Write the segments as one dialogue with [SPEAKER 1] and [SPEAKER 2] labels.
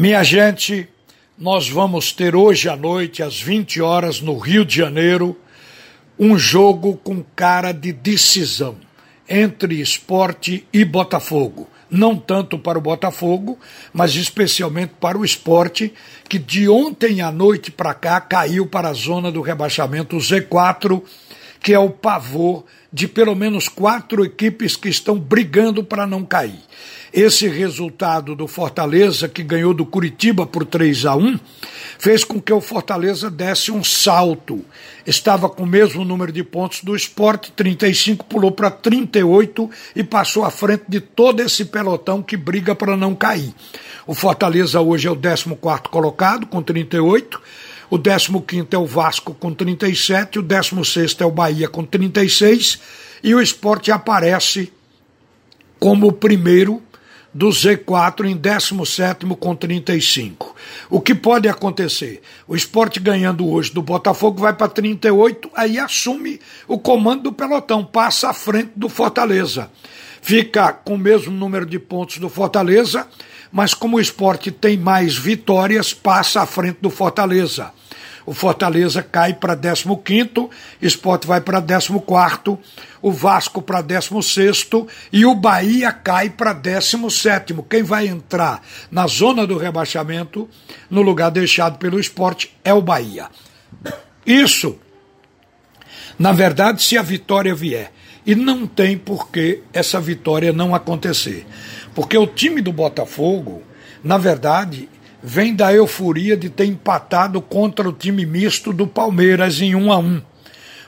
[SPEAKER 1] Minha gente, nós vamos ter hoje à noite, às 20 horas, no Rio de Janeiro, um jogo com cara de decisão entre esporte e Botafogo. Não tanto para o Botafogo, mas especialmente para o esporte, que de ontem à noite para cá caiu para a zona do rebaixamento Z4, que é o pavor de pelo menos quatro equipes que estão brigando para não cair. Esse resultado do Fortaleza, que ganhou do Curitiba por 3 a 1, fez com que o Fortaleza desse um salto. Estava com o mesmo número de pontos do esporte, 35, pulou para 38 e passou à frente de todo esse pelotão que briga para não cair. O Fortaleza hoje é o 14 colocado, com 38. O 15 é o Vasco com 37, o 16 é o Bahia com 36 e o esporte aparece como o primeiro do Z4 em 17 com 35. O que pode acontecer? O esporte ganhando hoje do Botafogo vai para 38, aí assume o comando do pelotão, passa à frente do Fortaleza. Fica com o mesmo número de pontos do Fortaleza, mas como o esporte tem mais vitórias, passa à frente do Fortaleza o Fortaleza cai para 15, Esporte vai para 14, o Vasco para 16 e o Bahia cai para 17. Quem vai entrar na zona do rebaixamento, no lugar deixado pelo esporte, é o Bahia. Isso, na verdade, se a vitória vier. E não tem por que essa vitória não acontecer. Porque o time do Botafogo, na verdade, vem da euforia de ter empatado contra o time misto do Palmeiras em 1 a 1.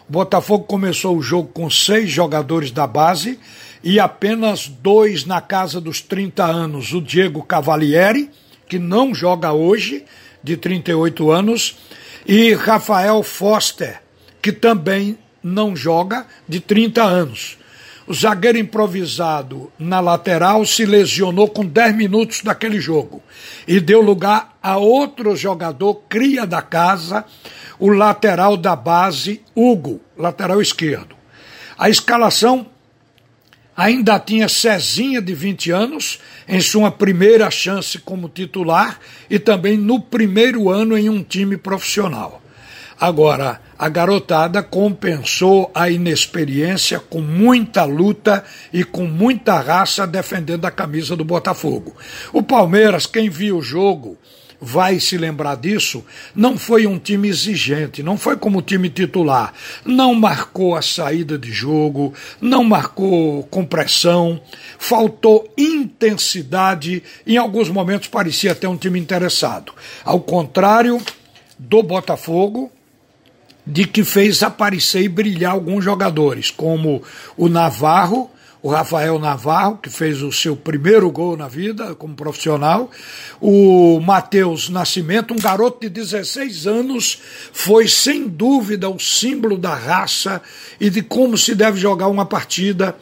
[SPEAKER 1] O Botafogo começou o jogo com seis jogadores da base e apenas dois na casa dos 30 anos. O Diego Cavalieri, que não joga hoje, de 38 anos, e Rafael Foster, que também não joga, de 30 anos. O zagueiro improvisado na lateral se lesionou com 10 minutos daquele jogo e deu lugar a outro jogador, cria da casa, o lateral da base, Hugo, lateral esquerdo. A escalação ainda tinha Cezinha, de 20 anos, em sua primeira chance como titular e também no primeiro ano em um time profissional. Agora, a garotada compensou a inexperiência com muita luta e com muita raça defendendo a camisa do Botafogo. O Palmeiras, quem viu o jogo, vai se lembrar disso, não foi um time exigente, não foi como time titular. Não marcou a saída de jogo, não marcou compressão, faltou intensidade, em alguns momentos parecia até um time interessado. Ao contrário do Botafogo, de que fez aparecer e brilhar alguns jogadores, como o Navarro, o Rafael Navarro, que fez o seu primeiro gol na vida como profissional, o Matheus Nascimento, um garoto de 16 anos, foi sem dúvida o símbolo da raça e de como se deve jogar uma partida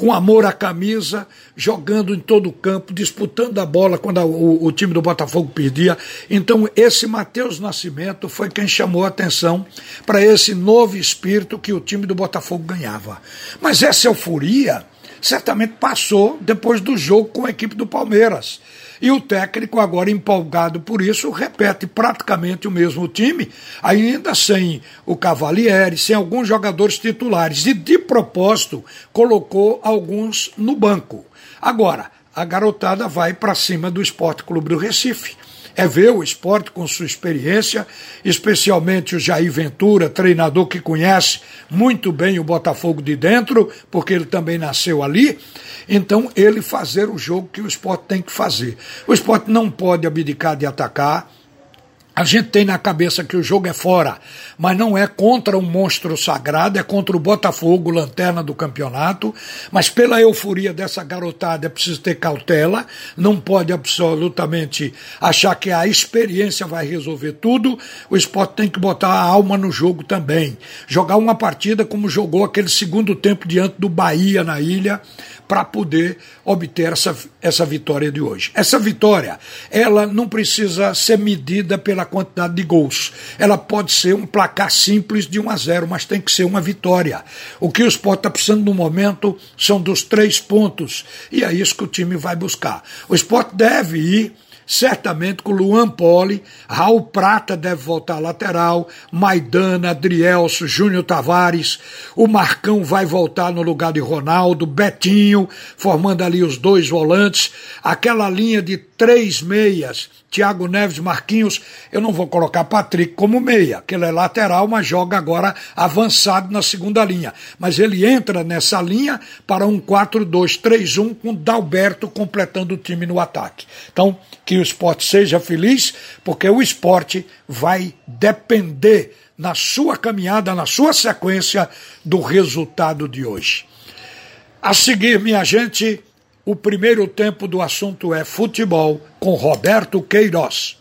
[SPEAKER 1] com amor à camisa, jogando em todo o campo, disputando a bola quando a, o, o, time do Botafogo perdia. Então, esse Matheus Nascimento foi quem chamou a atenção para esse novo espírito que o time do Botafogo ganhava. Mas essa euforia certamente passou depois do jogo com a equipe do Palmeiras. E o técnico, agora empolgado por isso, repete praticamente o mesmo time, ainda sem o Cavalieri, sem alguns jogadores titulares. E de propósito, colocou alguns no banco. Agora, a garotada vai para cima do Esporte Clube do Recife é ver o esporte com sua experiência, especialmente o Jair Ventura, treinador que conhece muito bem o Botafogo de dentro, porque ele também nasceu ali. Então, ele fazer o jogo que o esporte tem que fazer. O esporte não pode abdicar de atacar, a gente tem na cabeça que o jogo é fora, mas não é contra um monstro sagrado, é contra o Botafogo, lanterna do campeonato. Mas pela euforia dessa garotada é preciso ter cautela, não pode absolutamente achar que a experiência vai resolver tudo. O esporte tem que botar a alma no jogo também. Jogar uma partida como jogou aquele segundo tempo diante do Bahia na ilha, para poder obter essa, essa vitória de hoje. Essa vitória, ela não precisa ser medida pela quantidade de gols. Ela pode ser um placar simples de 1 a 0, mas tem que ser uma vitória. O que o esporte está precisando no momento são dos três pontos. E é isso que o time vai buscar. O esporte deve ir certamente com Luan Poli, Raul Prata deve voltar lateral, Maidana, Adrielso, Júnior Tavares, o Marcão vai voltar no lugar de Ronaldo, Betinho, formando ali os dois volantes, aquela linha de três meias, Thiago Neves, Marquinhos, eu não vou colocar Patrick como meia, que ele é lateral, mas joga agora avançado na segunda linha. Mas ele entra nessa linha para um 4-2-3-1 com Dalberto completando o time no ataque. Então, que o esporte seja feliz, porque o esporte vai depender na sua caminhada, na sua sequência, do resultado de hoje. A seguir, minha gente, o primeiro tempo do assunto é futebol com Roberto Queiroz.